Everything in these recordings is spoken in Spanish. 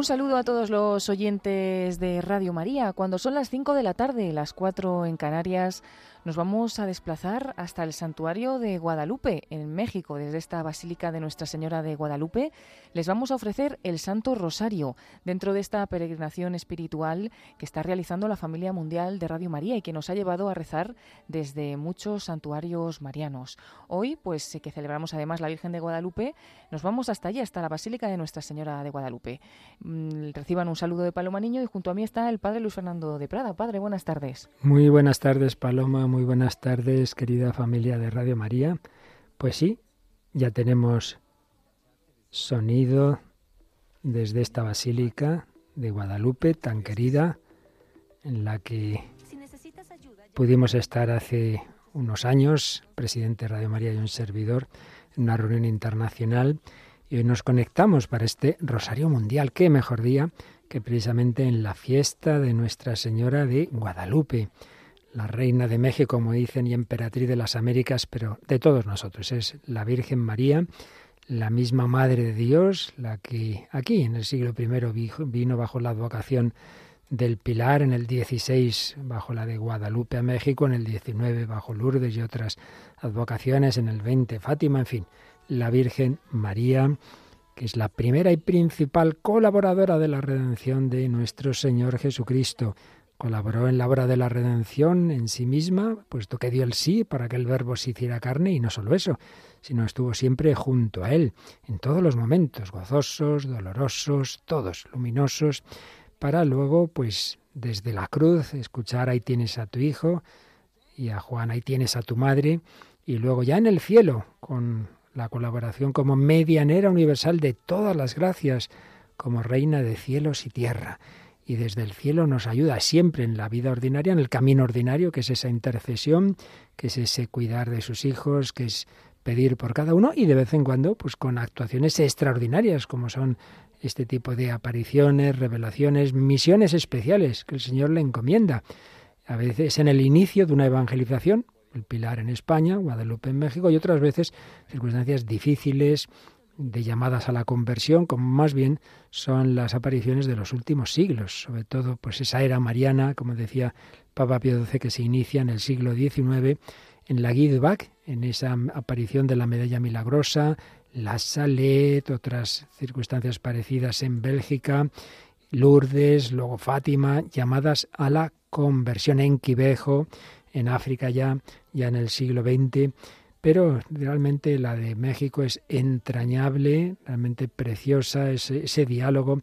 Un saludo a todos los oyentes de Radio María. Cuando son las 5 de la tarde, las 4 en Canarias, nos vamos a desplazar hasta el santuario de Guadalupe, en México. Desde esta Basílica de Nuestra Señora de Guadalupe les vamos a ofrecer el Santo Rosario dentro de esta peregrinación espiritual que está realizando la familia mundial de Radio María y que nos ha llevado a rezar desde muchos santuarios marianos. Hoy, pues que celebramos además la Virgen de Guadalupe, nos vamos hasta allí, hasta la Basílica de Nuestra Señora de Guadalupe. Mm, reciban un saludo de Paloma Niño y junto a mí está el Padre Luis Fernando de Prada. Padre, buenas tardes. Muy buenas tardes, Paloma muy buenas tardes, querida familia de Radio María. Pues sí, ya tenemos sonido desde esta basílica de Guadalupe, tan querida, en la que pudimos estar hace unos años, presidente de Radio María y un servidor, en una reunión internacional, y hoy nos conectamos para este Rosario Mundial. Qué mejor día que precisamente en la fiesta de Nuestra Señora de Guadalupe la reina de México, como dicen, y emperatriz de las Américas, pero de todos nosotros. Es la Virgen María, la misma Madre de Dios, la que aquí en el siglo I vino bajo la advocación del Pilar, en el XVI bajo la de Guadalupe a México, en el XIX bajo Lourdes y otras advocaciones, en el XX Fátima, en fin, la Virgen María, que es la primera y principal colaboradora de la redención de nuestro Señor Jesucristo Colaboró en la obra de la redención en sí misma, puesto que dio el sí para que el verbo se hiciera carne, y no solo eso, sino estuvo siempre junto a él, en todos los momentos, gozosos, dolorosos, todos luminosos, para luego, pues, desde la cruz, escuchar ahí tienes a tu hijo, y a Juan ahí tienes a tu madre, y luego ya en el cielo, con la colaboración como medianera universal de todas las gracias, como reina de cielos y tierra y desde el cielo nos ayuda siempre en la vida ordinaria, en el camino ordinario, que es esa intercesión, que es ese cuidar de sus hijos, que es pedir por cada uno y de vez en cuando pues con actuaciones extraordinarias como son este tipo de apariciones, revelaciones, misiones especiales que el Señor le encomienda. A veces en el inicio de una evangelización, el Pilar en España, Guadalupe en México y otras veces circunstancias difíciles, de llamadas a la conversión, como más bien son las apariciones de los últimos siglos, sobre todo pues esa era mariana, como decía Papa Pío XII, que se inicia en el siglo XIX en la Guidbach, en esa aparición de la medalla milagrosa, la Salet, otras circunstancias parecidas en Bélgica, Lourdes, luego Fátima, llamadas a la conversión en Quivejo, en África ya, ya en el siglo XX, pero realmente la de México es entrañable, realmente preciosa, ese, diálogo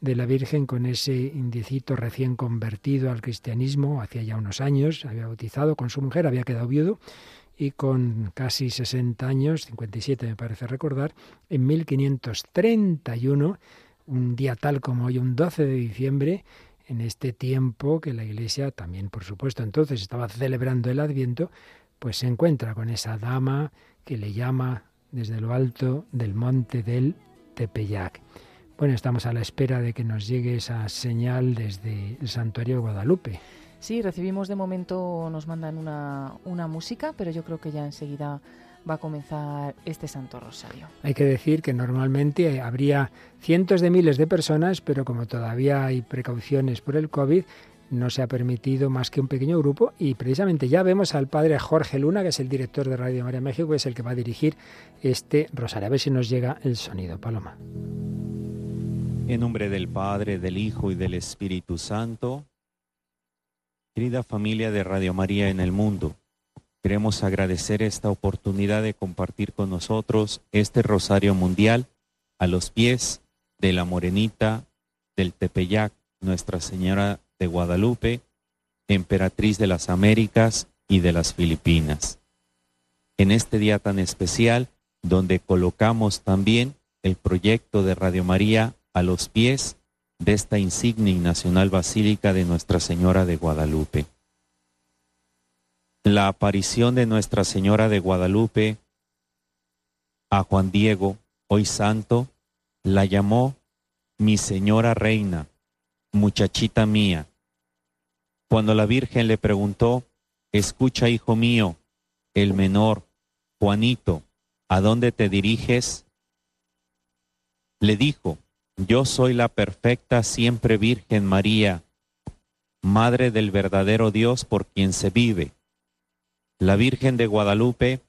de la Virgen con ese indicito recién convertido al cristianismo, hacía ya unos años, había bautizado con su mujer, había quedado viudo, y con casi 60 años, 57 me parece recordar, en 1531, un día tal como hoy, un 12 de diciembre, en este tiempo que la Iglesia también, por supuesto, entonces estaba celebrando el Adviento, pues se encuentra con esa dama que le llama desde lo alto del monte del Tepeyac. Bueno, estamos a la espera de que nos llegue esa señal desde el santuario de Guadalupe. Sí, recibimos de momento, nos mandan una, una música, pero yo creo que ya enseguida va a comenzar este Santo Rosario. Hay que decir que normalmente habría cientos de miles de personas, pero como todavía hay precauciones por el COVID, no se ha permitido más que un pequeño grupo y precisamente ya vemos al padre Jorge Luna, que es el director de Radio María México, que es el que va a dirigir este rosario. A ver si nos llega el sonido, Paloma. En nombre del Padre, del Hijo y del Espíritu Santo, querida familia de Radio María en el mundo, queremos agradecer esta oportunidad de compartir con nosotros este rosario mundial a los pies de la Morenita del Tepeyac, Nuestra Señora de Guadalupe, emperatriz de las Américas y de las Filipinas. En este día tan especial, donde colocamos también el proyecto de Radio María a los pies de esta insignia y nacional basílica de Nuestra Señora de Guadalupe. La aparición de Nuestra Señora de Guadalupe a Juan Diego, hoy santo, la llamó mi Señora Reina, muchachita mía, cuando la Virgen le preguntó, escucha, hijo mío, el menor, Juanito, ¿a dónde te diriges? Le dijo, Yo soy la perfecta siempre Virgen María, Madre del verdadero Dios por quien se vive. La Virgen de Guadalupe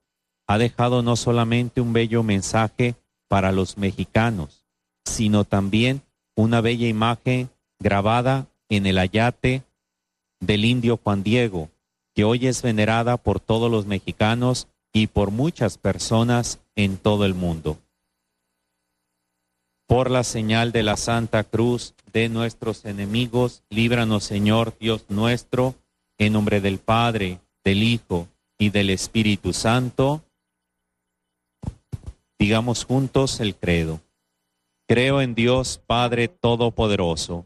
ha dejado no solamente un bello mensaje para los mexicanos, sino también una bella imagen grabada en el ayate del indio Juan Diego, que hoy es venerada por todos los mexicanos y por muchas personas en todo el mundo. Por la señal de la Santa Cruz de nuestros enemigos, líbranos Señor Dios nuestro, en nombre del Padre, del Hijo y del Espíritu Santo. Digamos juntos el credo. Creo en Dios Padre Todopoderoso,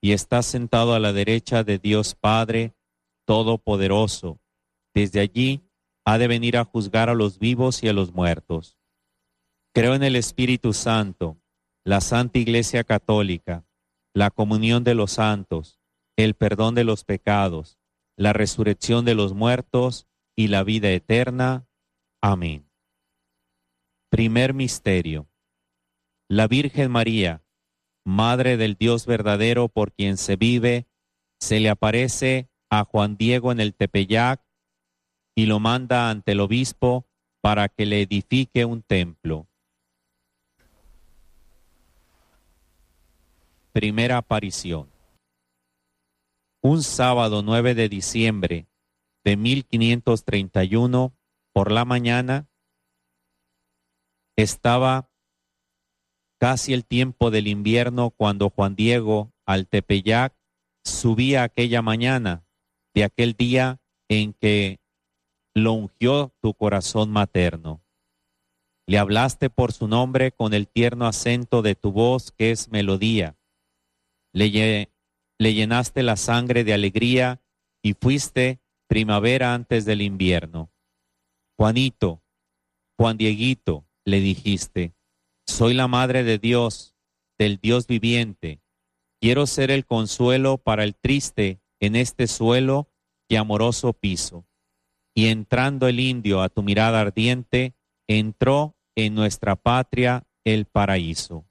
y está sentado a la derecha de Dios Padre Todopoderoso. Desde allí ha de venir a juzgar a los vivos y a los muertos. Creo en el Espíritu Santo, la Santa Iglesia Católica, la comunión de los santos, el perdón de los pecados, la resurrección de los muertos y la vida eterna. Amén. Primer Misterio. La Virgen María, Madre del Dios verdadero por quien se vive, se le aparece a Juan Diego en el Tepeyac y lo manda ante el obispo para que le edifique un templo. Primera aparición. Un sábado 9 de diciembre de 1531, por la mañana, estaba casi el tiempo del invierno cuando Juan Diego al Tepeyac subía aquella mañana de aquel día en que lo ungió tu corazón materno. Le hablaste por su nombre con el tierno acento de tu voz que es melodía. Le, le llenaste la sangre de alegría y fuiste primavera antes del invierno. Juanito, Juan Dieguito, le dijiste, soy la madre de Dios, del Dios viviente. Quiero ser el consuelo para el triste en este suelo y amoroso piso y entrando el indio a tu mirada ardiente, entró en nuestra patria el paraíso.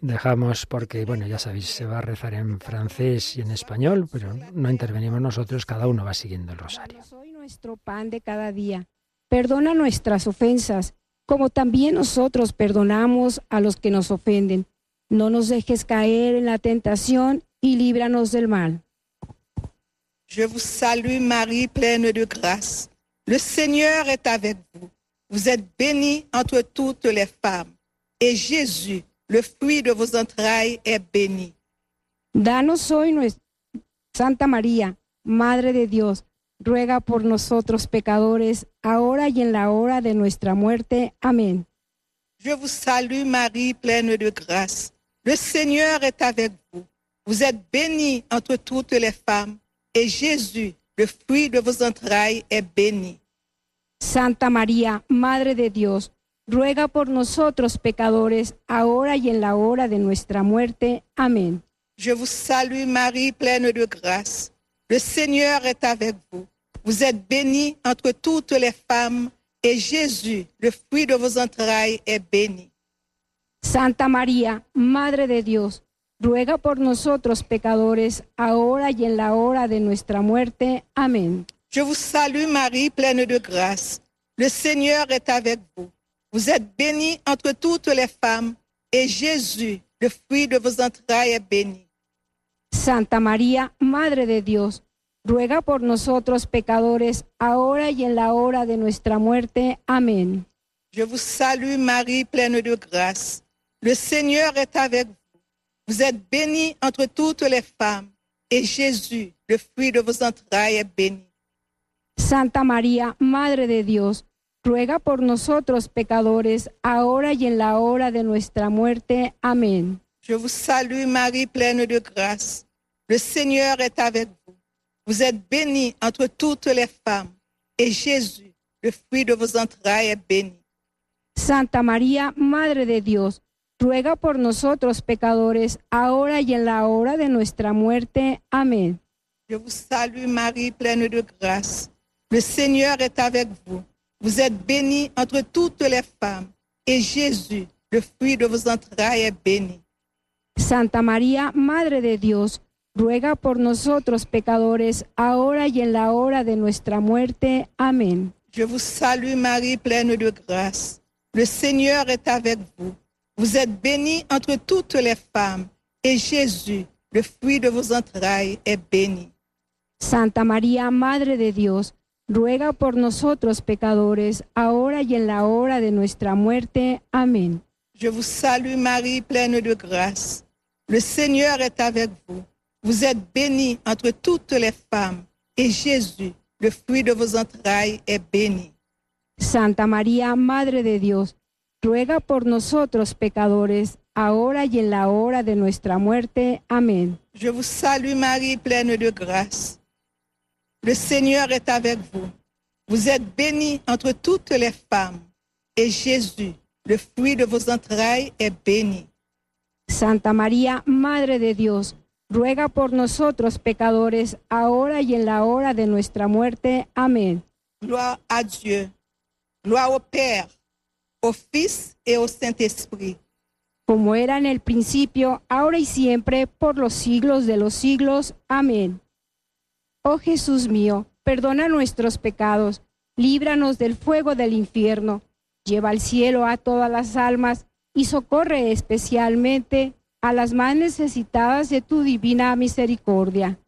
Dejamos porque, bueno, ya sabéis, se va a rezar en francés y en español, pero no intervenimos nosotros, cada uno va siguiendo el rosario. Soy nuestro pan de cada día. Perdona nuestras ofensas, como también nosotros perdonamos a los que nos ofenden. No nos dejes caer en la tentación y líbranos del mal. Je vous salue Marie, pleine de grâce. Le Seigneur est avec vous. Vous êtes bénie entre toutes les femmes. Et Jésus, le fruit de vos entrailles, est béni. Danos hoy nuestra Santa María, Madre de Dios, ruega por nosotros pecadores, ahora y en la hora de nuestra muerte. Amén. Je vous salue Marie, pleine de grâce. Le Seigneur est avec vous. Vous êtes bénie entre toutes les femmes et Jésus, le fruit de vos entrailles, est béni. Santa María, Madre de Dios, ruega por nosotros pecadores, ahora y en la hora de nuestra muerte. Amén. Je vous salue Marie, pleine de grâce. Le Seigneur est avec vous. Vous êtes bénie entre toutes les femmes, et Jésus, le fruit de vos entrailles, est béni. Santa María, Madre de Dios, ruega por nosotros pecadores, ahora y en la hora de nuestra muerte. Amén. Je vous salue Marie, pleine de grâce. Le Seigneur est avec vous. Vous êtes bénie entre toutes les femmes, et Jésus, le fruit de vos entrailles, est béni. Santa María, Madre de Dios, ruega por nosotros pecadores, ahora y en la hora de nuestra muerte. Amén. Je vous salue Marie, pleine de grâce. Le Seigneur est avec vous. Vous êtes bénie entre toutes les femmes, et Jésus, le fruit de vos entrailles, est béni. Santa María, Madre de Dios, ruega por nosotros pecadores, ahora y en la hora de nuestra muerte. Amén. Je vous salue Marie, pleine de grâce. Le Seigneur est avec vous. Vous êtes bénie entre toutes les femmes, et Jésus, le fruit de vos entrailles, est béni. Santa María, Madre de Dios, ruega por nosotros pecadores, ahora y en la hora de nuestra muerte. Amén. Je vous salue Marie, pleine de grâce. Le Seigneur est avec vous. Vous êtes bénie entre toutes les femmes, et Jésus, le fruit de vos entrailles, est béni. Santa María, Madre de Dios, ruega por nosotros pecadores, ahora y en la hora de nuestra muerte. Amén. Je vous salue Marie, pleine de grâce. Le Seigneur est avec vous. Vous êtes bénie entre toutes les femmes, et Jésus, le fruit de vos entrailles, est béni. Santa María, Madre de Dios, ruega por nosotros pecadores, ahora y en la hora de nuestra muerte. Amén. Je vous salue Marie, pleine de grâce. Le Seigneur est avec vous. Vous êtes bénie entre toutes les femmes, et Jésus, le fruit de vos entrailles, est béni. Santa María, Madre de Dios, ruega por nosotros pecadores, ahora y en la hora de nuestra muerte. Amén. Je vous salue Marie, pleine de grâce. Le Seigneur est avec vous. Vous êtes bénie entre toutes les femmes, et Jésus, le fruit de vos entrailles, est béni. Santa María, Madre de Dios, ruega por nosotros pecadores, ahora y en la hora de nuestra muerte. Amén. Gloire à Dieu. Gloire au Père, au Fils et au Saint-Esprit. Como era en el principio, ahora y siempre, por los siglos de los siglos. Amén. Oh Jesús mío, perdona nuestros pecados, líbranos del fuego del infierno, lleva al cielo a todas las almas y socorre especialmente a las más necesitadas de tu divina misericordia.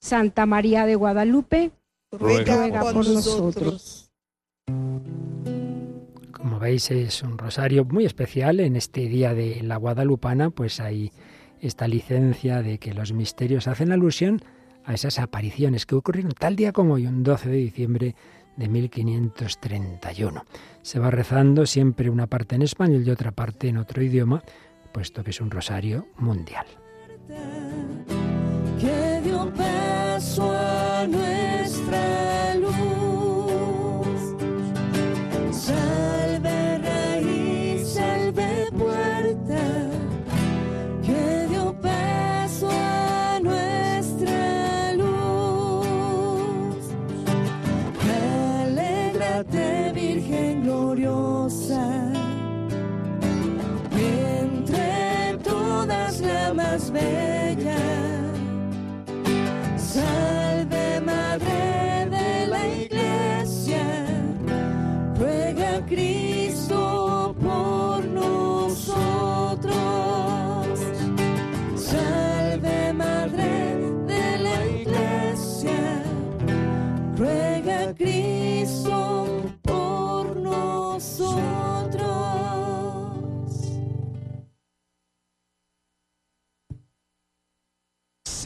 Santa María de Guadalupe, Ruega, ruega por, por nosotros. Como veis es un rosario muy especial en este día de la Guadalupana, pues hay esta licencia de que los misterios hacen alusión a esas apariciones que ocurrieron tal día como hoy, un 12 de diciembre de 1531. Se va rezando siempre una parte en español y otra parte en otro idioma, puesto que es un rosario mundial.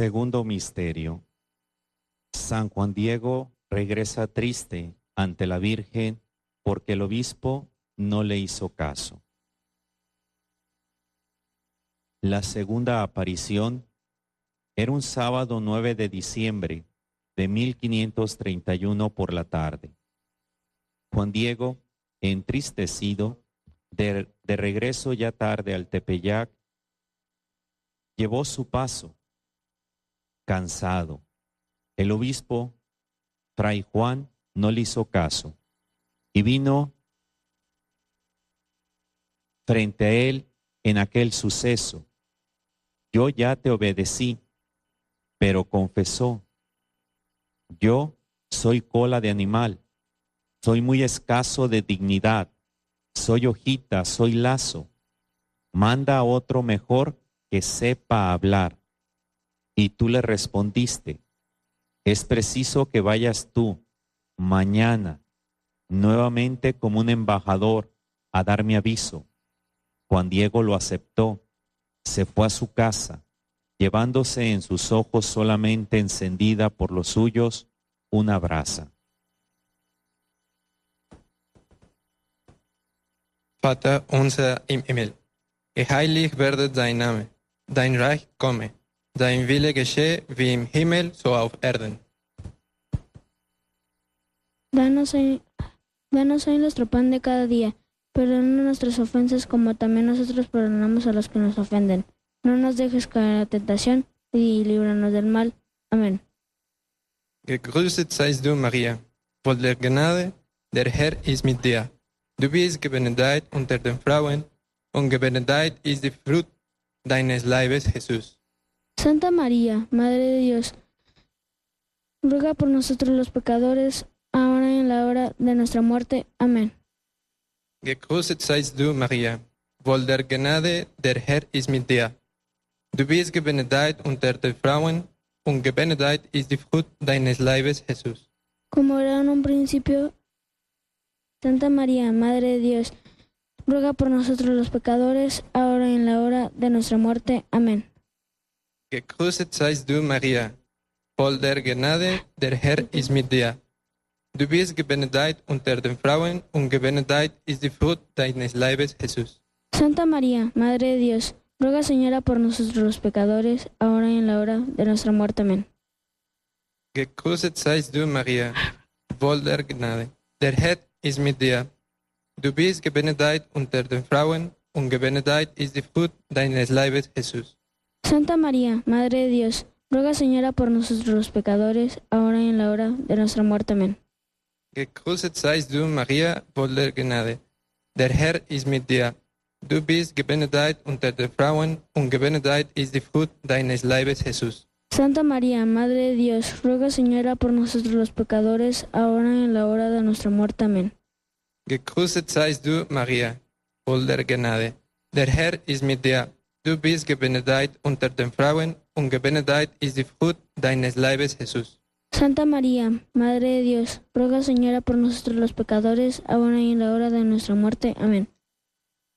Segundo misterio. San Juan Diego regresa triste ante la Virgen porque el obispo no le hizo caso. La segunda aparición era un sábado 9 de diciembre de 1531 por la tarde. Juan Diego, entristecido, de, de regreso ya tarde al Tepeyac, llevó su paso cansado. El obispo, Fray Juan, no le hizo caso y vino frente a él en aquel suceso. Yo ya te obedecí, pero confesó, yo soy cola de animal, soy muy escaso de dignidad, soy hojita, soy lazo. Manda a otro mejor que sepa hablar. Y tú le respondiste, es preciso que vayas tú mañana nuevamente como un embajador a dar mi aviso. Juan Diego lo aceptó, se fue a su casa, llevándose en sus ojos solamente encendida por los suyos una brasa. Vater unser im Himmel. Geheiligt werde dein Name. Dein Reich komme. Dein Wille geschehe wie im Himmel, so auf Erden. Danos hoy, danos hoy nuestro pan de cada día. Perdona nuestras ofensas como también nosotros perdonamos a los que nos ofenden. No nos dejes caer en la tentación y líbranos del mal. Amén. Gegrüßet seist du, Maria, voll der Gnade, der Herr ist mit dir. Du bist gebenedeit unter den Frauen, und gebenedeit ist die Frucht deines Leibes, Jesus. Santa María, Madre de Dios, ruega por nosotros los pecadores, ahora y en la hora de nuestra muerte. Amén. Gegrüßet seist du, Maria, voll der Gnade, der Herr ist mit dir. Du bist gebenedeit unter den Frauen, und gebenedeit ist die Frucht deines Leibes, Jesus. Como era en un principio, Santa María, Madre de Dios, ruega por nosotros los pecadores, ahora y en la hora de nuestra muerte. Amén. Gegrüßet seist du, Maria, voll der Gnade, der Herr ist mit dir. Du bist gebenedeit unter den Frauen, und gebenedeit ist die Frucht deines Leibes, Jesus. Santa María, Madre de Dios, ruega Señora por nosotros los pecadores, ahora y en la hora de nuestra muerte. Amén. Gegrüßet seist du, Maria, voll der Gnade. Der Herr ist mit dir. Du bist gebenedeit unter den Frauen, und gebenedeit ist die Frucht deines Leibes, Jesus. Santa María, Madre de Dios, ruega Señora por nosotros los pecadores, ahora y en la hora de nuestra muerte. Amén. Gegrüßet seist du, Maria, voll der Gnade. Der Herr ist mit dir. Du bist gebenedeit unter den Frauen, und gebenedeit ist die Frucht deines Leibes, Jesus. Santa María, Madre de Dios, ruega Señora por nosotros los pecadores, ahora y en la hora de nuestra muerte. Amén. Gegrüßet seist du, Maria, voll der Gnade. Der Herr ist mit dir. Du bist gebenedeit unter den Frauen, und gebenedeit ist die Frucht deines Leibes, Jesus. Santa María, Madre de Dios, ruega Señora por nosotros los pecadores, ahora y en la hora de nuestra muerte. Amén.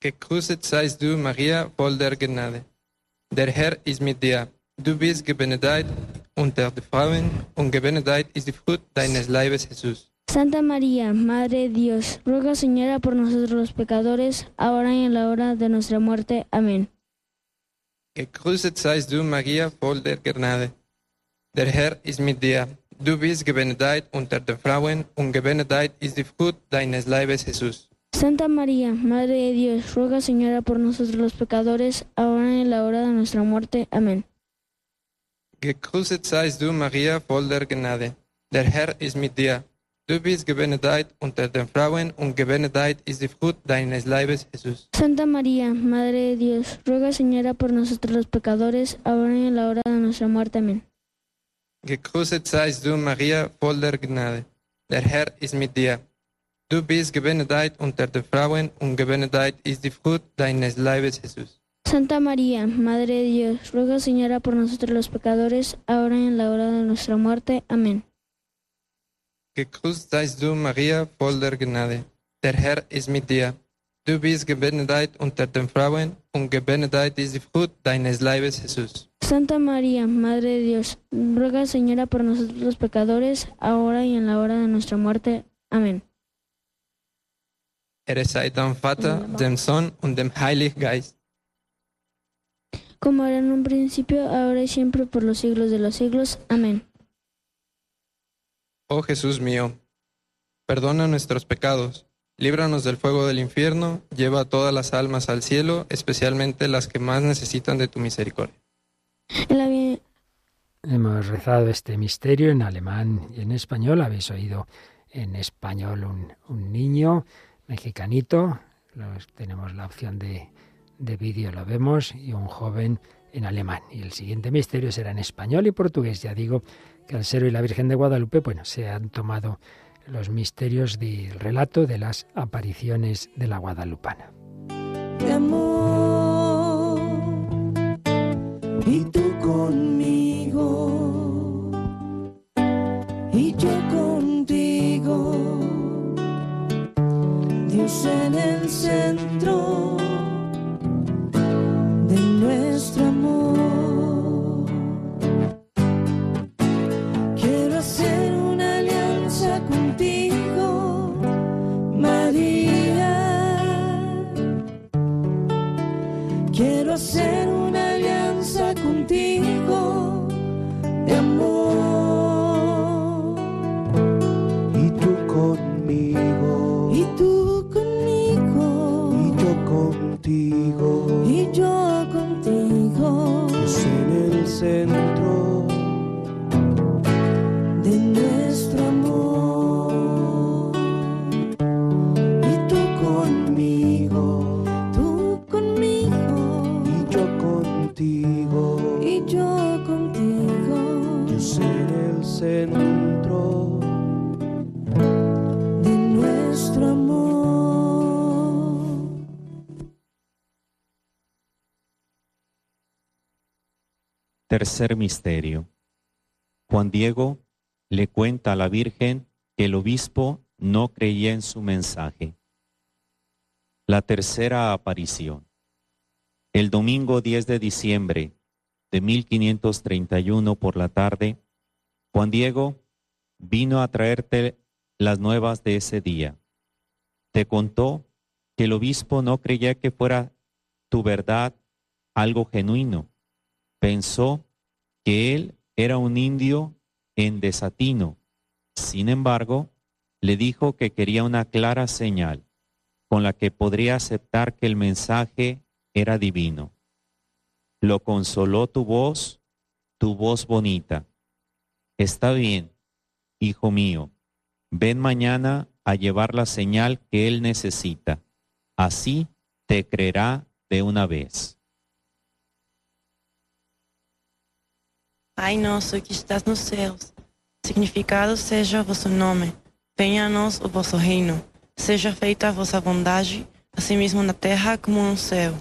Gegrüßet seist du, Maria, voll der Gnade. Der Herr ist mit dir. Du bist gebenedeit unter den Frauen, und gebenedeit ist die Frucht deines Leibes, Jesus. Santa María, Madre de Dios, ruega Señora por nosotros los pecadores, ahora y en la hora de nuestra muerte. Amén. Gegrüßet seist du, Maria, voll der Gnade. Der Herr ist mit dir. Du bist gebenedeit unter den Frauen, und gebenedeit ist die Frucht deines Leibes, Jesus. Santa María, Madre de Dios, ruega Señora por nosotros los pecadores, ahora y en la hora de nuestra muerte. Amén. Gegrüßet seist du, Maria, voll der Gnade. Der Herr ist mit dir. Du bist gebenedeit unter den Frauen, und gebenedeit ist die Frucht deines Leibes, Jesus. Santa María, Madre de Dios, ruega Señora por nosotros los pecadores, ahora y en la hora de nuestra muerte. Amén. Gegrüßet seist du, Maria, voll der Gnade. Der Herr ist mit dir. Du bist gebenedeit unter den Frauen, und gebenedeit ist die Frucht deines Leibes, Jesus. Santa María, Madre de Dios, ruega Señora por nosotros los pecadores, ahora y en la hora de nuestra muerte. Amén. Gegrüßt seist du, Maria, voll der Gnade. Der Herr ist mit dir. Du bist gebenedeit unter den Frauen, und gebenedeit ist die Frucht deines Leibes, Jesus. Santa María, Madre de Dios, ruega Señora por nosotros los pecadores, ahora y en la hora de nuestra muerte. Amén. Ehre sei dem Vater, dem Sohn und dem Heiligen Geist. Como era en un principio, ahora y siempre, por los siglos de los siglos. Amén. Oh Jesús mío, perdona nuestros pecados, líbranos del fuego del infierno, lleva a todas las almas al cielo, especialmente las que más necesitan de tu misericordia. Hemos rezado este misterio en alemán y en español. Habéis oído en español un, un niño mexicanito. Los- tenemos la opción de, de vídeo, lo vemos, y un joven en alemán. Y el siguiente misterio será en español y portugués. Ya digo que al ser hoy la Virgen de Guadalupe, bueno, se han tomado los misterios del relato de las apariciones de la Guadalupana. amor y tú conmigo y yo contigo Dios en el centro Tercer misterio. Juan Diego le cuenta a la Virgen que el obispo no creía en su mensaje. La tercera aparición. El domingo 10 de diciembre de 1531 por la tarde, Juan Diego vino a traerte las nuevas de ese día. Te contó que el obispo no creía que fuera tu verdad algo genuino. Pensó que él era un indio en desatino. Sin embargo, le dijo que quería una clara señal con la que podría aceptar que el mensaje era divino. Lo consoló tu voz, tu voz bonita. Está bien, hijo mío, ven mañana a llevar la señal que él necesita. Así te creerá de una vez. Pai nosso que estás nos céus, significado seja o vosso nome. Venha a nós o vosso reino. Seja feita a vossa vontade, assim mesmo na terra como no céu.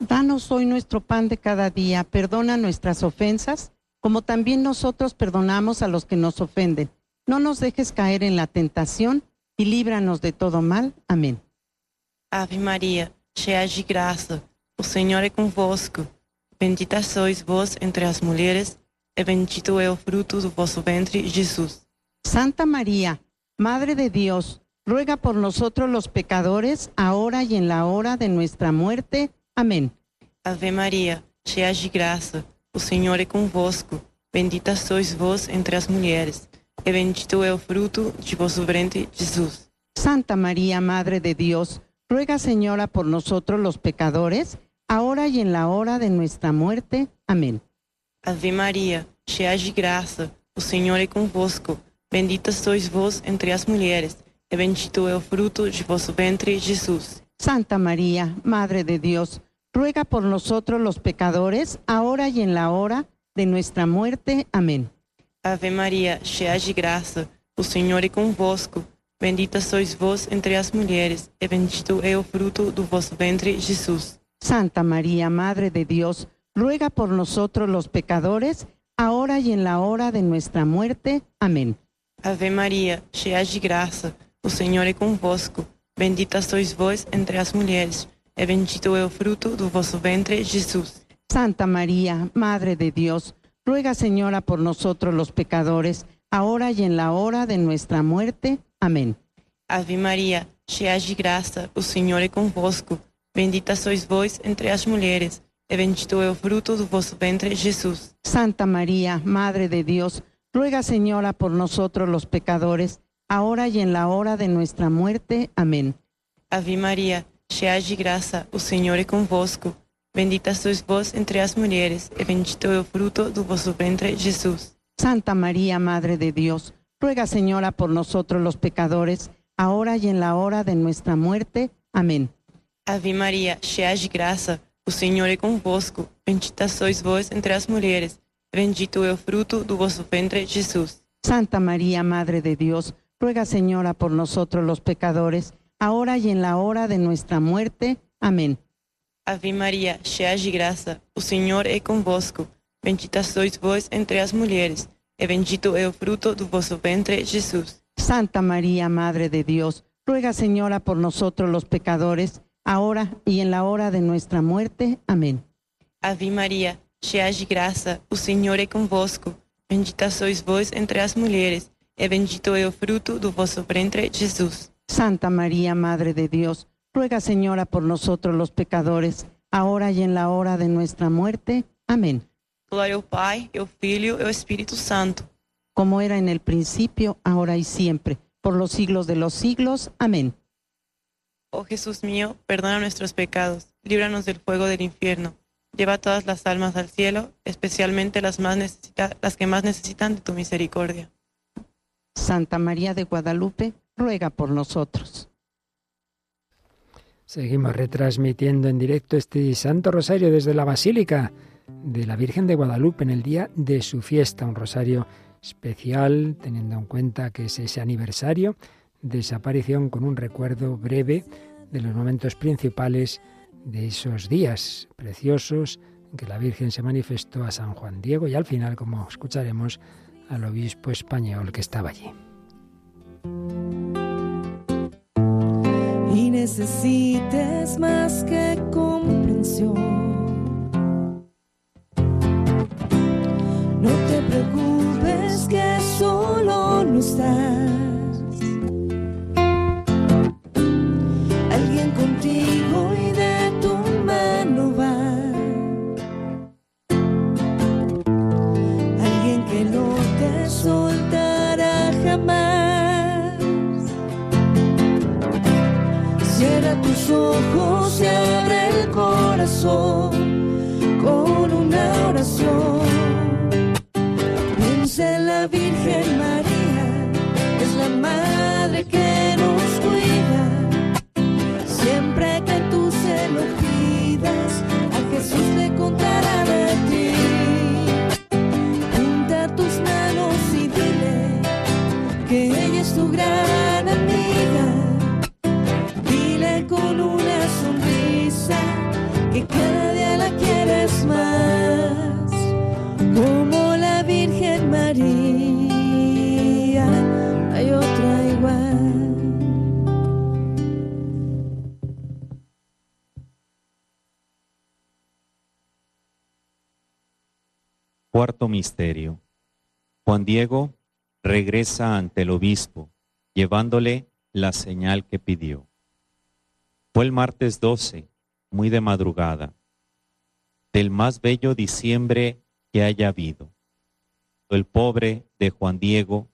Danos hoy nuestro pan de cada día, perdona nuestras ofensas, como también nosotros perdonamos a los que nos ofenden. No nos dejes caer en la tentación y líbranos de todo mal. Amén. Ave Maria, cheia de graça, o Senhor é convosco. Bendita sois vós entre as mulheres, e bendito é o fruto do vosso ventre, Jesus. Santa María, Madre de Dios, ruega por nosotros los pecadores, ahora y en la hora de nuestra muerte. Amén. Ave Maria, cheia de graça, o Senhor é convosco. Bendita sois vós entre as mulheres, e bendito é o fruto de vosso ventre, Jesus. Santa María, Madre de Dios, ruega Señora por nosotros los pecadores, ahora y en la hora de nuestra muerte. Amén. Ave Maria, cheia de graça, o Senhor é convosco. Bendita sois vós entre as mulheres, e bendito é o fruto de vosso ventre, Jesus. Santa María, Madre de Dios, ruega por nosotros los pecadores, ahora y en la hora de nuestra muerte. Amén. Ave Maria, cheia de graça, o Senhor é convosco. Bendita sois vós entre as mulheres, e bendito é o fruto do vosso ventre, Jesus. Santa María, Madre de Dios, ruega por nosotros los pecadores, ahora y en la hora de nuestra muerte. Amén. Ave Maria, cheia de graça, o Senhor é convosco. Bendita sois vós entre as mulheres, e bendito é o fruto do vosso ventre, Jesus. Santa María, Madre de Dios, ruega Señora por nosotros los pecadores, ahora y en la hora de nuestra muerte. Amén. Ave Maria, cheia de graça, o Senhor é convosco. Bendita sois vós entre as mulheres, e bendito é o fruto do vosso ventre, Jesus. Santa María, Madre de Dios, ruega Señora por nosotros los pecadores, ahora y en la hora de nuestra muerte. Amén. Ave Maria, cheia de graça, o Senhor é convosco. Bendita sois vós entre as mulheres, e bendito é o fruto do vosso ventre, Jesus. Santa María, Madre de Dios, ruega Señora por nosotros los pecadores, ahora y en la hora de nuestra muerte. Amén. Ave Maria, cheia de graça, o Senhor é convosco. Bendita sois vós entre as mulheres, bendito é o fruto do vosso ventre, Jesus. Santa María, Madre de Dios, ruega Señora por nosotros los pecadores, ahora y en la hora de nuestra muerte. Amén. Ave Maria, cheia de graça, o Senhor é convosco. Bendita sois vós entre as mulheres, e bendito é o fruto do vosso ventre, Jesus. Santa María, Madre de Dios, ruega Señora por nosotros los pecadores, ahora y en la hora de nuestra muerte. Amén. Ave Maria, cheia de graça, o Senhor é convosco. Bendita sois vós entre as mulheres, e bendito é o fruto do vosso ventre, Jesus. Santa María, Madre de Dios, ruega Señora por nosotros los pecadores, ahora y en la hora de nuestra muerte. Amén. Glória ao Pai, ao Filho e ao Espírito Santo. Como era en el principio, ahora y siempre, por los siglos de los siglos. Amén. Oh Jesús mío, perdona nuestros pecados, líbranos del fuego del infierno. Lleva todas las almas al cielo, especialmente las, más necesita- las que más necesitan de tu misericordia. Santa María de Guadalupe, ruega por nosotros. Seguimos retransmitiendo en directo este Santo Rosario desde la Basílica de la Virgen de Guadalupe en el día de su fiesta, un rosario especial teniendo en cuenta que es ese aniversario de esa aparición con un recuerdo breve de los momentos principales de esos días preciosos que la Virgen se manifestó a San Juan Diego y al final, como escucharemos, al obispo español que estaba allí. y necesites más que comprensión. No te preocupes que solo no estás. Contigo y de tu mano va. Alguien que no te soltará jamás. Cierra tus ojos y abre el corazón Jesús Cuarto misterio. Juan Diego regresa ante el obispo, llevándole la señal que pidió. Fue el martes 12, muy de madrugada, del más bello diciembre que haya habido. El pobre de Juan Diego,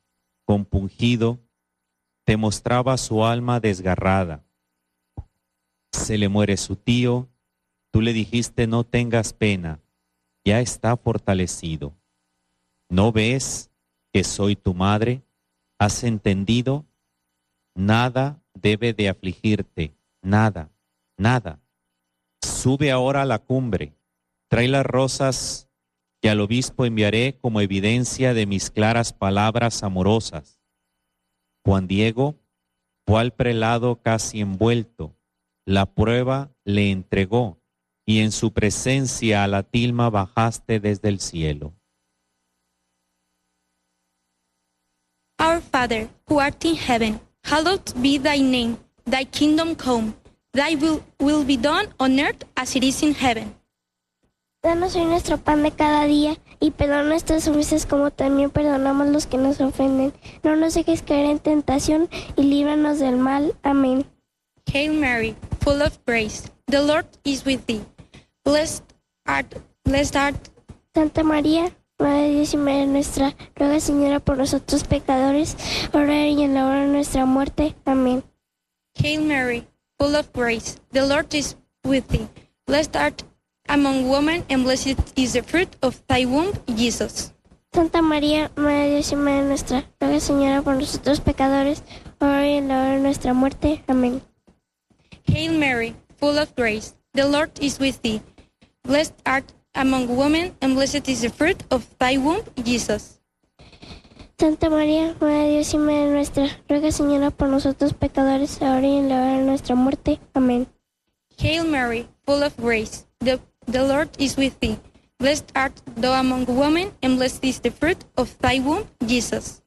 compungido, demostraba su alma desgarrada. Se le muere su tío, tú le dijiste no tengas pena, ya está fortalecido. ¿No ves que soy tu madre? ¿Has entendido? Nada debe de afligirte, nada, nada. Sube ahora a la cumbre, trae las rosas que al obispo enviaré como evidencia de mis claras palabras amorosas. Juan Diego fue al prelado casi envuelto, la prueba le entregó y en su presencia a la tilma bajaste desde el cielo. Our Father, who art in heaven, hallowed be thy name. Thy kingdom come. Thy will, will be done on earth as it is in heaven. Danos hoy nuestro pan de cada día y perdona nuestras ofensas como también perdonamos los que nos ofenden. No nos dejes caer en tentación y líbranos del mal. Amén. Hail Mary, full of grace, the Lord is with thee. Blessed art, blessed art, Santa María, Madre de Dios y Madre nuestra, ruega Señora por nosotros pecadores, ahora y en la hora de nuestra muerte. Amén. Hail Mary, full of grace, the Lord is with thee. Blessed art among women, and blessed is the fruit of thy womb, Jesus. Santa María, Madre de Dios y Madre nuestra, ruega Señora por nosotros pecadores, ahora y en la hora de nuestra muerte. Amén. Hail Mary, full of grace, the Lord is with thee. Blessed art among women, and blessed is the fruit of thy womb, Jesus. Santa María, Madre de Dios y Madre nuestra, ruega Señora por nosotros pecadores, ahora y en la hora de nuestra muerte. Amén. Hail Mary, full of grace, the, the Lord is with thee. Blessed art thou among women, and blessed is the fruit of thy womb, Jesus.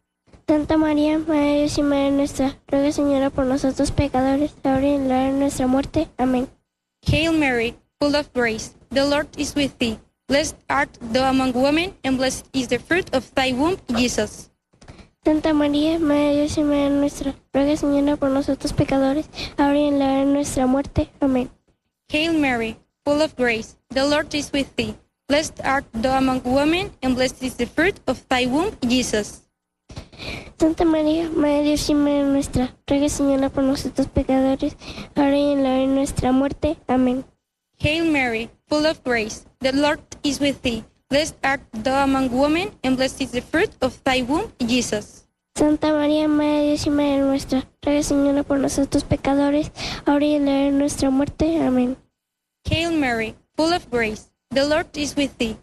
Santa María, Madre de Dios y Madre nuestra, ruega Señora por nosotros pecadores, ahora y en la hora de nuestra muerte. Amén. Hail Mary, full of grace, the Lord is with thee. Blessed art thou among women, and blessed is the fruit of thy womb, Jesus. Santa María, Madre de Dios y Madre nuestra, ruega Señora por nosotros pecadores, ahora y en la hora de nuestra muerte. Amén. Hail Mary, full of grace, the Lord is with thee. Blessed art thou among women, and blessed is the fruit of thy womb, Jesus. Santa María, Madre de Dios y Madre nuestra, ruega Señora por nosotros pecadores, ahora y en la hora de nuestra muerte. Amén. Hail Mary, full of grace, the Lord is with thee. Blessed art thou among women, and blessed is the fruit of thy womb, Jesus. Santa María, Madre de Dios y Madre nuestra, ruega Señora por nosotros pecadores, ahora y en la hora de nuestra muerte. Amén. Hail Mary, full of grace, the Lord is with thee.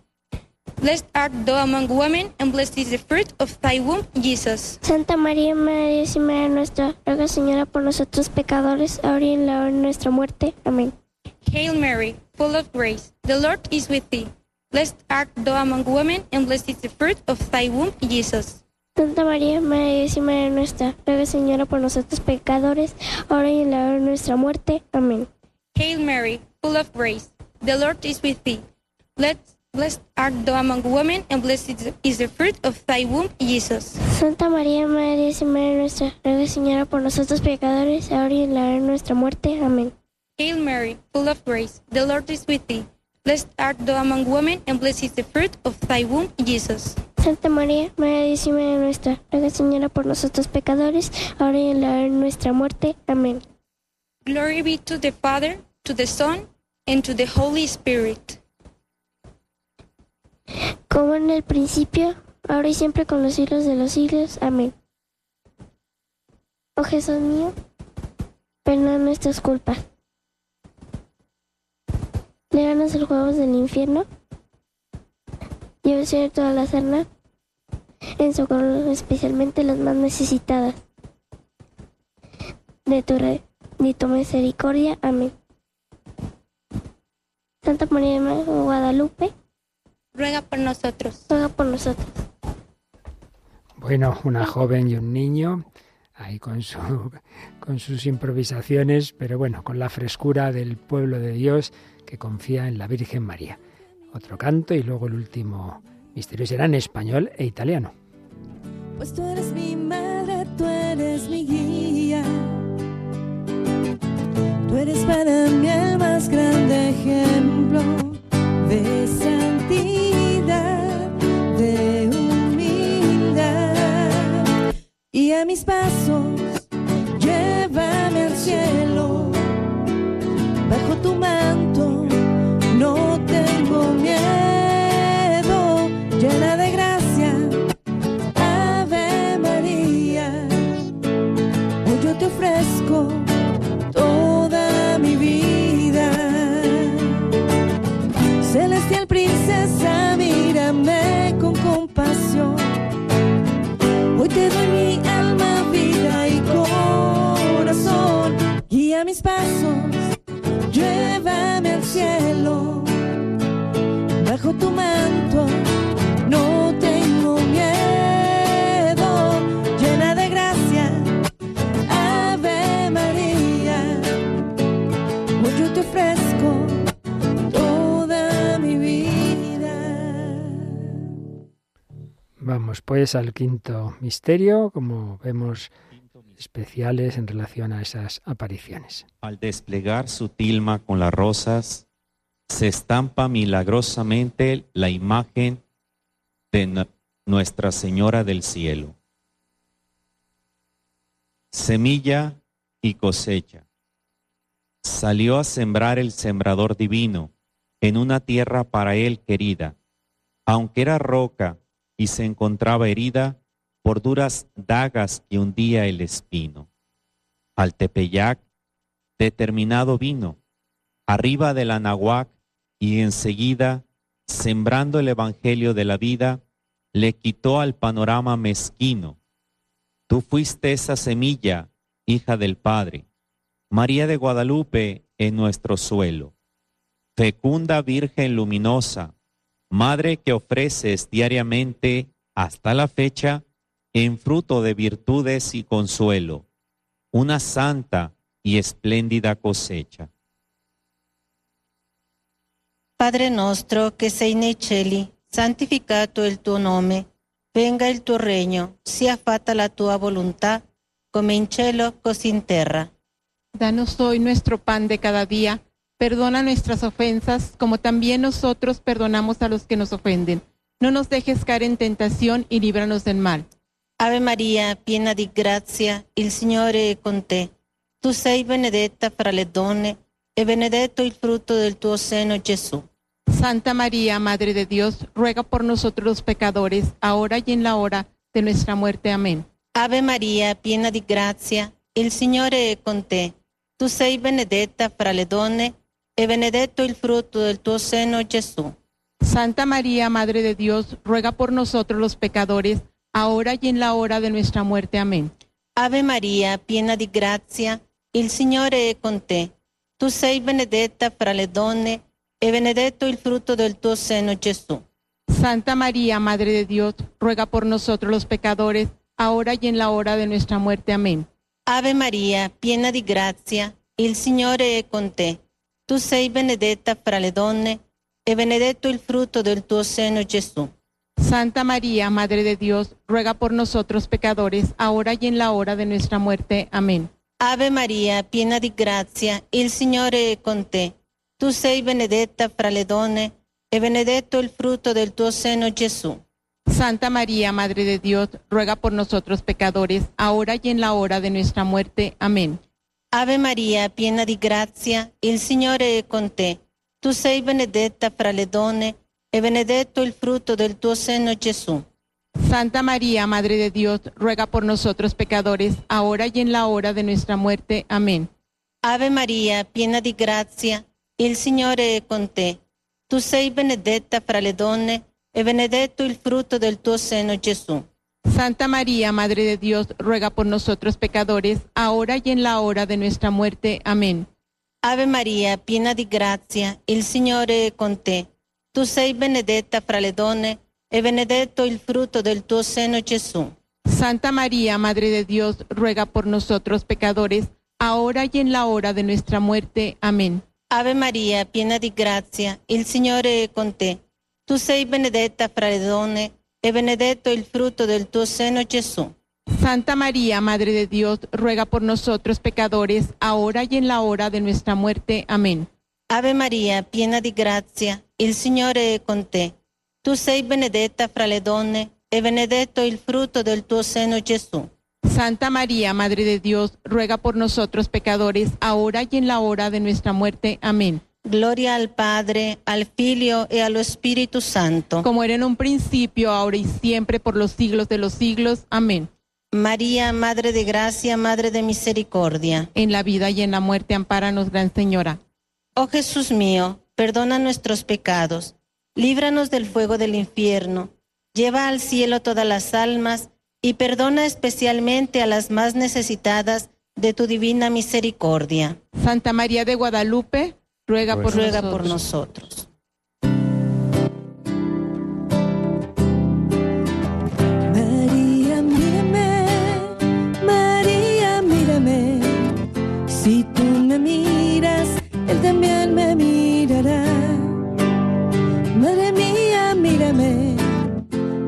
Blessed art thou among women, and blessed is the fruit of thy womb, Jesus. Santa María, Madre de Dios y Madre nuestra, ruega Señora por nosotros pecadores, ahora y en la hora de nuestra muerte. Amén. Hail Mary, full of grace, the Lord is with thee. Blessed art thou among women, and blessed is the fruit of thy womb, Jesus. Santa María, Madre y Madre nuestra, ruega Señora por nosotros pecadores, ahora y en la hora de nuestra muerte. Amén. Hail Mary, full of grace, the Lord is with thee. Blessed, blessed art thou among women, and blessed is- the fruit of thy womb, Jesus. Santa María, Madre y Madre nuestra, ruega Señora por nosotros pecadores, ahora y en la hora de nuestra muerte. Amén. Hail Mary, full of grace, the Lord is with thee. Blessed art thou among women, and blessed is the fruit of thy womb, Jesus. Santa María, Madre y Madre nuestra, ruega Señora por nosotros pecadores, ahora y en la hora de nuestra muerte. Amén. Glory be to the Father, to the Son, and to the Holy Spirit. Como en el principio, ahora y siempre con los siglos de los siglos. Amén. Oh Jesús mío, perdona nuestras culpas. Líbranos de los juegos del infierno. Lleve todas las almas, en socorro especialmente las más necesitadas. De tu, re- de tu misericordia. Amén. Santa María de Guadalupe, Ruega por nosotros. ruega por nosotros. Bueno, una joven y un niño, ahí con, su, con sus improvisaciones, pero bueno, con la frescura del pueblo de Dios que confía en la Virgen María. Otro canto y luego el último misterio será en español e italiano. Pues tú eres mi madre, tú eres mi guía. Tú eres para mí el más grande ejemplo de santidad, de humildad. Y a mis pasos, llévame al cielo, al quinto misterio, como vemos especiales en relación a esas apariciones. Al desplegar su tilma con las rosas, se estampa milagrosamente la imagen de nu- Nuestra Señora del Cielo. Semilla y cosecha. Salió a sembrar el sembrador divino en una tierra para él querida, aunque era roca y se encontraba herida por duras dagas que hundía el espino. Al Tepeyac determinado vino, arriba del Anahuac, y enseguida, sembrando el Evangelio de la vida, le quitó al panorama mezquino. Tú fuiste esa semilla, hija del Padre, María de Guadalupe en nuestro suelo, fecunda Virgen luminosa, Madre que ofreces diariamente hasta la fecha en fruto de virtudes y consuelo, una santa y espléndida cosecha. Padre nostro che sei nei cieli, santificato il tuo nome, venga il tuo regno, sia fatta la tua volontà, come in cielo così in terra. Danos hoy nuestro pan de cada día. Perdona nuestras ofensas, como también nosotros perdonamos a los que nos ofenden. No nos dejes caer en tentación y líbranos del mal. Ave Maria, piena di grazia, il Signore è con te. Tu sei benedetta fra le donne e benedetto il frutto del tuo seno, Gesù. Santa María, Madre de Dios, ruega por nosotros los pecadores, ahora y en la hora de nuestra muerte. Amén. Ave Maria, piena di grazia, il Signore è con te. Tu sei benedetta fra le donne e benedetto il frutto del tuo seno, Gesù. Santa María, Madre de Dios, ruega por nosotros los pecadores, ahora y en la hora de nuestra muerte. Amén. Ave Maria, piena di grazia, il Signore è con te. Tu sei benedetta fra le donne e benedetto il frutto del tuo seno, Gesù. Santa María, Madre de Dios, ruega por nosotros los pecadores, ahora y en la hora de nuestra muerte. Amén. Ave Maria, piena di grazia, il Signore è con te. Tu sei benedetta fra le donne e benedetto il frutto del tuo seno, Gesù. Santa María, Madre de Dios, ruega por nosotros pecadores, ahora y en la hora de nuestra muerte. Amén. Ave Maria, piena di grazia, il Signore è con te. Tu sei benedetta fra le donne e benedetto il frutto del tuo seno, Gesù. Santa María, Madre de Dios, ruega por nosotros pecadores, ahora y en la hora de nuestra muerte. Amén. Ave Maria, piena di grazia, il Signore è con te. Tu sei benedetta fra le donne e benedetto il frutto del tuo seno, Gesù. Santa María, Madre de Dios, ruega por nosotros pecadores, ahora y en la hora de nuestra muerte. Amén. Ave Maria, piena di grazia, il Signore è con te. Tu sei benedetta fra le donne e benedetto il frutto del tuo seno, Gesù. Santa María, Madre de Dios, ruega por nosotros pecadores, ahora y en la hora de nuestra muerte. Amén. Ave Maria, piena di grazia, il Signore è con te. Tu sei benedetta fra le donne e benedetto il frutto del tuo seno, Gesù. Santa María, Madre de Dios, ruega por nosotros pecadores, ahora y en la hora de nuestra muerte. Amén. Ave Maria, piena di grazia, il Signore è con te. Tu sei benedetta fra le donne e benedetto il frutto del tuo seno, Gesù. Santa María, Madre de Dios, ruega por nosotros pecadores, ahora y en la hora de nuestra muerte. Amén. Ave Maria, piena di grazia, il Signore è con te. Tu sei benedetta fra le donne e benedetto il frutto del tuo seno, Gesù. Santa María, Madre de Dios, ruega por nosotros pecadores, ahora y en la hora de nuestra muerte. Amén. Gloria al Padre, al Figlio e allo Spirito Santo. Como era en un principio, ahora y siempre, por los siglos de los siglos. Amén. María, Madre de Gracia, Madre de Misericordia. En la vida y en la muerte, ampáranos, Gran Señora. Oh Jesús mío, perdona nuestros pecados, líbranos del fuego del infierno, lleva al cielo todas las almas y perdona especialmente a las más necesitadas de tu divina misericordia. Santa María de Guadalupe, ruega por Ruega nosotros. por nosotros. María, mírame, María, mírame. Si tú me miras, Él también me mirará. Madre mía, mírame,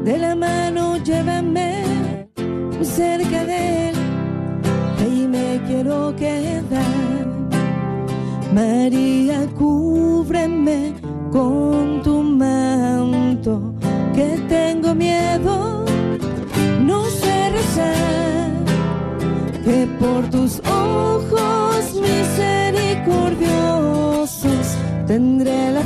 de la mano llévame cerca de Él. Ahí me quiero quedar. María, cúbreme con tu manto, que tengo miedo, no sé rezar, que por tus ojos misericordiosos tendré la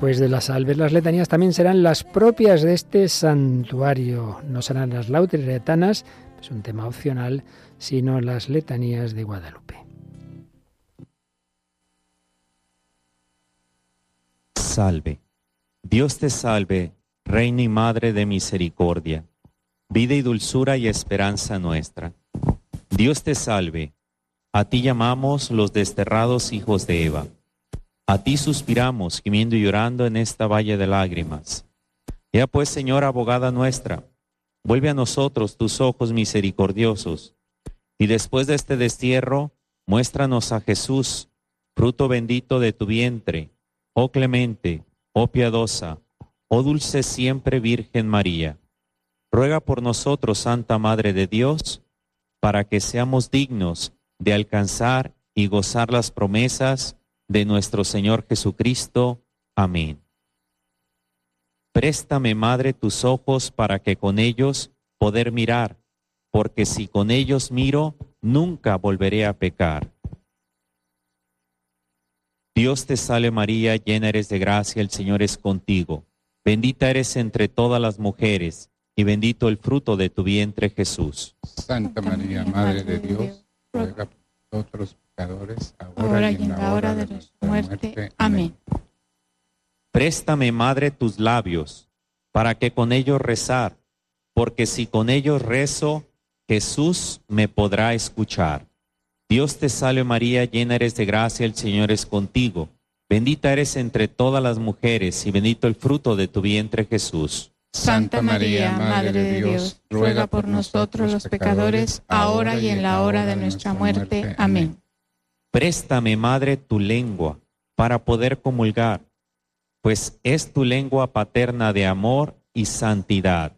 Después de las salves, las letanías también serán las propias de este santuario. No serán las lautretanas, es un tema opcional, sino las letanías de Guadalupe. Salve. Dios te salve, Reina y Madre de Misericordia, vida y dulzura y esperanza nuestra. Dios te salve, a ti llamamos los desterrados hijos de Eva. A ti suspiramos, gimiendo y llorando en esta valle de lágrimas. Ya pues, Señora abogada nuestra, vuelve a nosotros tus ojos misericordiosos, y después de este destierro, muéstranos a Jesús, fruto bendito de tu vientre, oh clemente, oh piadosa, oh dulce siempre Virgen María. Ruega por nosotros, Santa Madre de Dios, para que seamos dignos de alcanzar y gozar las promesas de nuestro Señor Jesucristo. Amén. Préstame, Madre, tus ojos para que con ellos poder mirar, porque si con ellos miro, nunca volveré a pecar. Dios te salve María, llena eres de gracia, el Señor es contigo. Bendita eres entre todas las mujeres, y bendito el fruto de tu vientre Jesús. Santa María, Madre de Dios, ruega por nosotros pecadores, ahora, y en la hora de nuestra muerte. Amén. Préstame, Madre, tus labios, para que con ellos rezar, porque si con ellos rezo, Jesús me podrá escuchar. Dios te salve María, llena eres de gracia, el Señor es contigo. Bendita eres entre todas las mujeres y bendito el fruto de tu vientre Jesús. Santa María, Madre de Dios, ruega por nosotros los pecadores, ahora y en la hora de nuestra muerte. Amén. Préstame, Madre, tu lengua para poder comulgar, pues es tu lengua paterna de amor y santidad.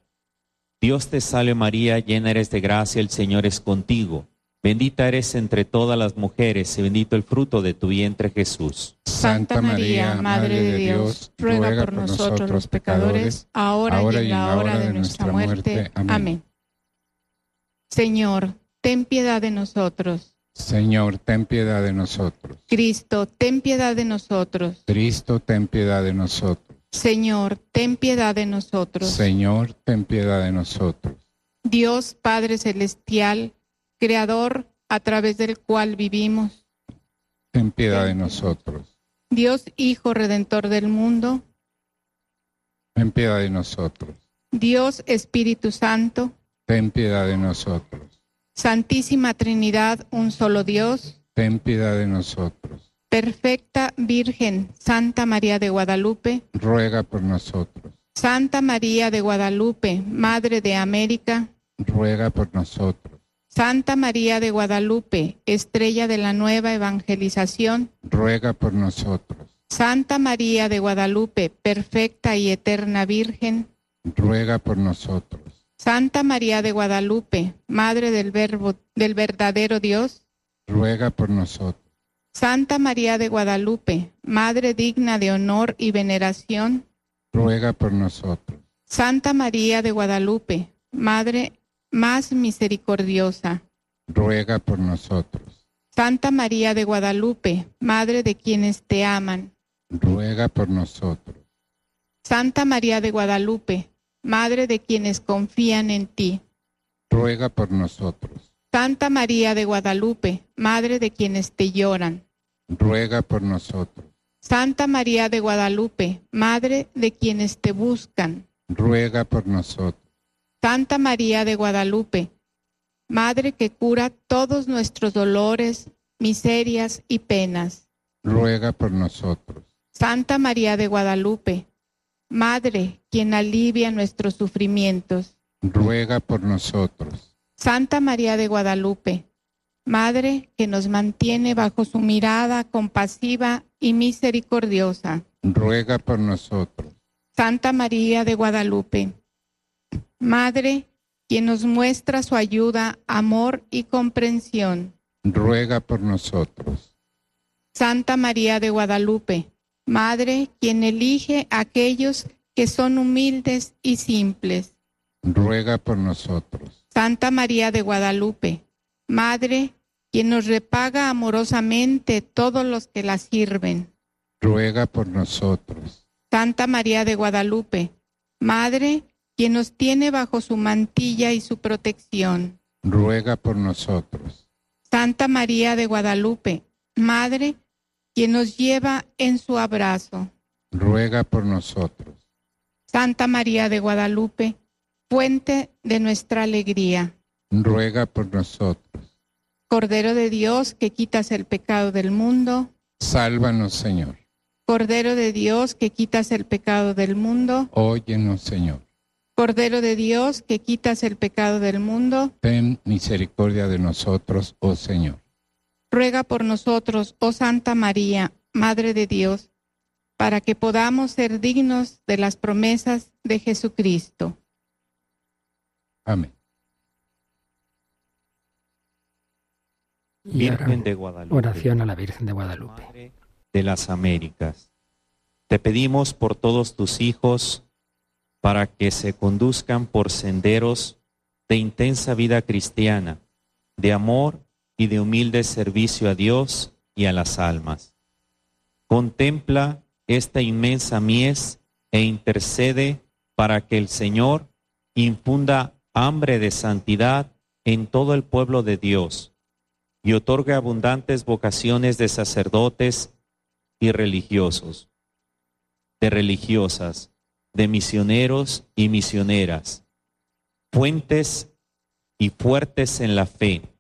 Dios te salve María, llena eres de gracia, el Señor es contigo. Bendita eres entre todas las mujeres y bendito el fruto de tu vientre Jesús. Santa María, Madre de Dios, ruega por nosotros los pecadores, ahora, y en la hora de nuestra muerte. Amén. Señor, ten piedad de nosotros. Señor, ten piedad de nosotros. Cristo, ten piedad de nosotros. Cristo, ten piedad de nosotros. Señor, ten piedad de nosotros. Señor, ten piedad de nosotros. Dios Padre Celestial, Creador a través del cual vivimos. Ten piedad de nosotros. Dios Hijo Redentor del mundo. Ten piedad de nosotros. Dios Espíritu Santo. Ten piedad de nosotros. Santísima Trinidad, un solo Dios. Ten piedad de nosotros. Perfecta Virgen, Santa María de Guadalupe. Ruega por nosotros. Santa María de Guadalupe, Madre de América. Ruega por nosotros. Santa María de Guadalupe, estrella de la nueva evangelización. Ruega por nosotros. Santa María de Guadalupe, perfecta y eterna Virgen. Ruega por nosotros. Santa María de Guadalupe, Madre del Verbo, del verdadero Dios. Ruega por nosotros. Santa María de Guadalupe, Madre digna de honor y veneración. Ruega por nosotros. Santa María de Guadalupe, Madre más misericordiosa. Ruega por nosotros. Santa María de Guadalupe, Madre de quienes te aman. Ruega por nosotros. Santa María de Guadalupe, Madre de quienes confían en ti. Ruega por nosotros. Santa María de Guadalupe, Madre de quienes te lloran. Ruega por nosotros. Santa María de Guadalupe, Madre de quienes te buscan. Ruega por nosotros. Santa María de Guadalupe, Madre que cura todos nuestros dolores, miserias y penas. Ruega por nosotros. Santa María de Guadalupe, Madre quien alivia nuestros sufrimientos. Ruega por nosotros. Santa María de Guadalupe, Madre que nos mantiene bajo su mirada compasiva y misericordiosa. Ruega por nosotros. Santa María de Guadalupe, Madre quien nos muestra su ayuda, amor y comprensión. Ruega por nosotros. Santa María de Guadalupe, Madre quien elige a aquellos que son humildes y simples. Ruega por nosotros. Santa María de Guadalupe, Madre quien nos repaga amorosamente todos los que la sirven. Ruega por nosotros. Santa María de Guadalupe, Madre quien nos tiene bajo su mantilla y su protección. Ruega por nosotros. Santa María de Guadalupe, Madre, quien nos lleva en su abrazo. Ruega por nosotros. Santa María de Guadalupe, fuente de nuestra alegría. Ruega por nosotros. Cordero de Dios, que quitas el pecado del mundo. Sálvanos, Señor. Cordero de Dios, que quitas el pecado del mundo. Óyenos, Señor. Cordero de Dios, que quitas el pecado del mundo. Ten misericordia de nosotros, oh Señor. Ruega por nosotros, oh Santa María, Madre de Dios para que podamos ser dignos de las promesas de Jesucristo. Amén. Virgen de Guadalupe. Oración a la Virgen de Guadalupe. De las Américas. Te pedimos por todos tus hijos para que se conduzcan por senderos de intensa vida cristiana, de amor y de humilde servicio a Dios y a las almas. Contempla esta inmensa mies e intercede para que el Señor infunda hambre de santidad en todo el pueblo de Dios y otorgue abundantes vocaciones de sacerdotes y religiosos, de religiosas, de misioneros y misioneras, fuentes y fuertes en la fe,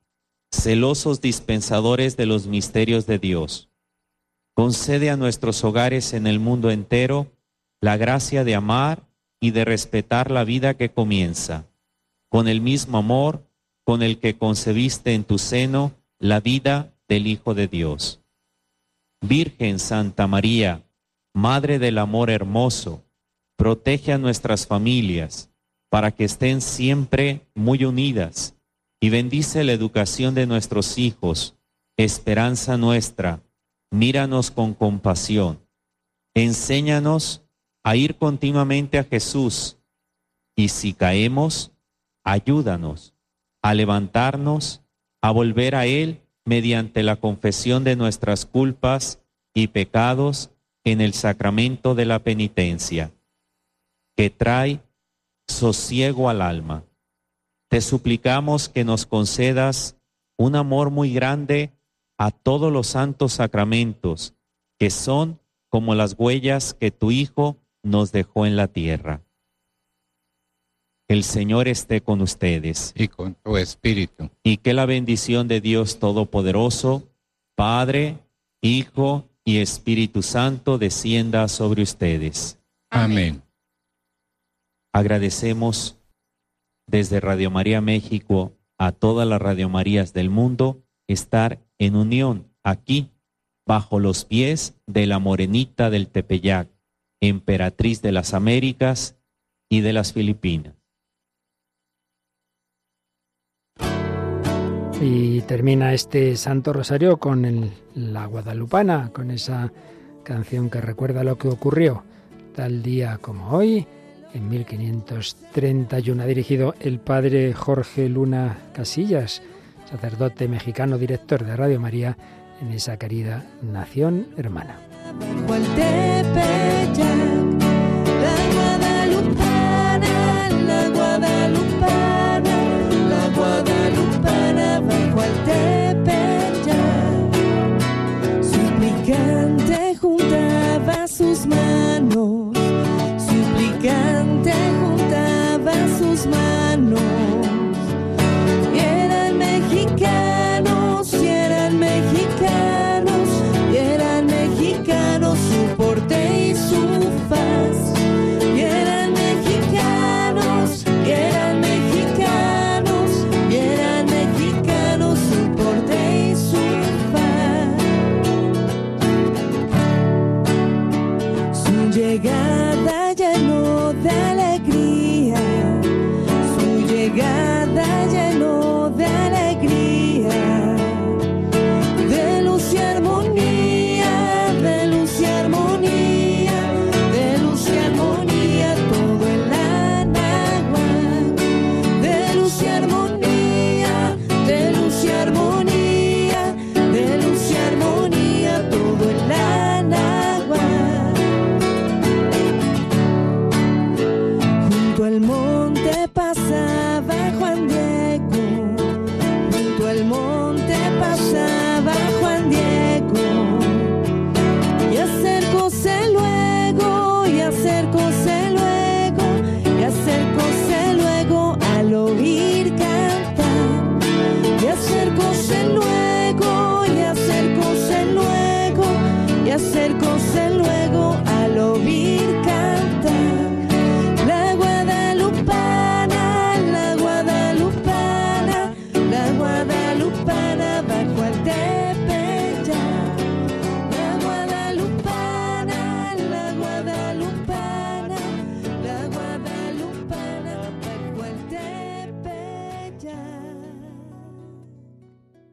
celosos dispensadores de los misterios de Dios Concede a nuestros hogares en el mundo entero la gracia de amar y de respetar la vida que comienza, con el mismo amor con el que concebiste en tu seno la vida del Hijo de Dios. Virgen Santa María, Madre del Amor Hermoso, protege a nuestras familias para que estén siempre muy unidas y bendice la educación de nuestros hijos, esperanza nuestra míranos con compasión. Enséñanos a ir continuamente a Jesús y si caemos, ayúdanos a levantarnos, a volver a Él mediante la confesión de nuestras culpas y pecados en el sacramento de la penitencia, que trae sosiego al alma. Te suplicamos que nos concedas un amor muy grande a todos los santos sacramentos, que son como las huellas que tu Hijo nos dejó en la tierra. El Señor esté con ustedes. Y con tu espíritu. Y que la bendición de Dios Todopoderoso, Padre, Hijo y Espíritu Santo descienda sobre ustedes. Amén. Agradecemos desde Radio María México a todas las Radio Marías del mundo estar en unión aquí, bajo los pies de la morenita del Tepeyac, emperatriz de las Américas y de las Filipinas. Y termina este Santo Rosario con la Guadalupana, con esa canción que recuerda lo que ocurrió tal día como hoy, en 1531. Ha dirigido el padre Jorge Luna Casillas sacerdote mexicano, director de Radio María en esa querida nación hermana.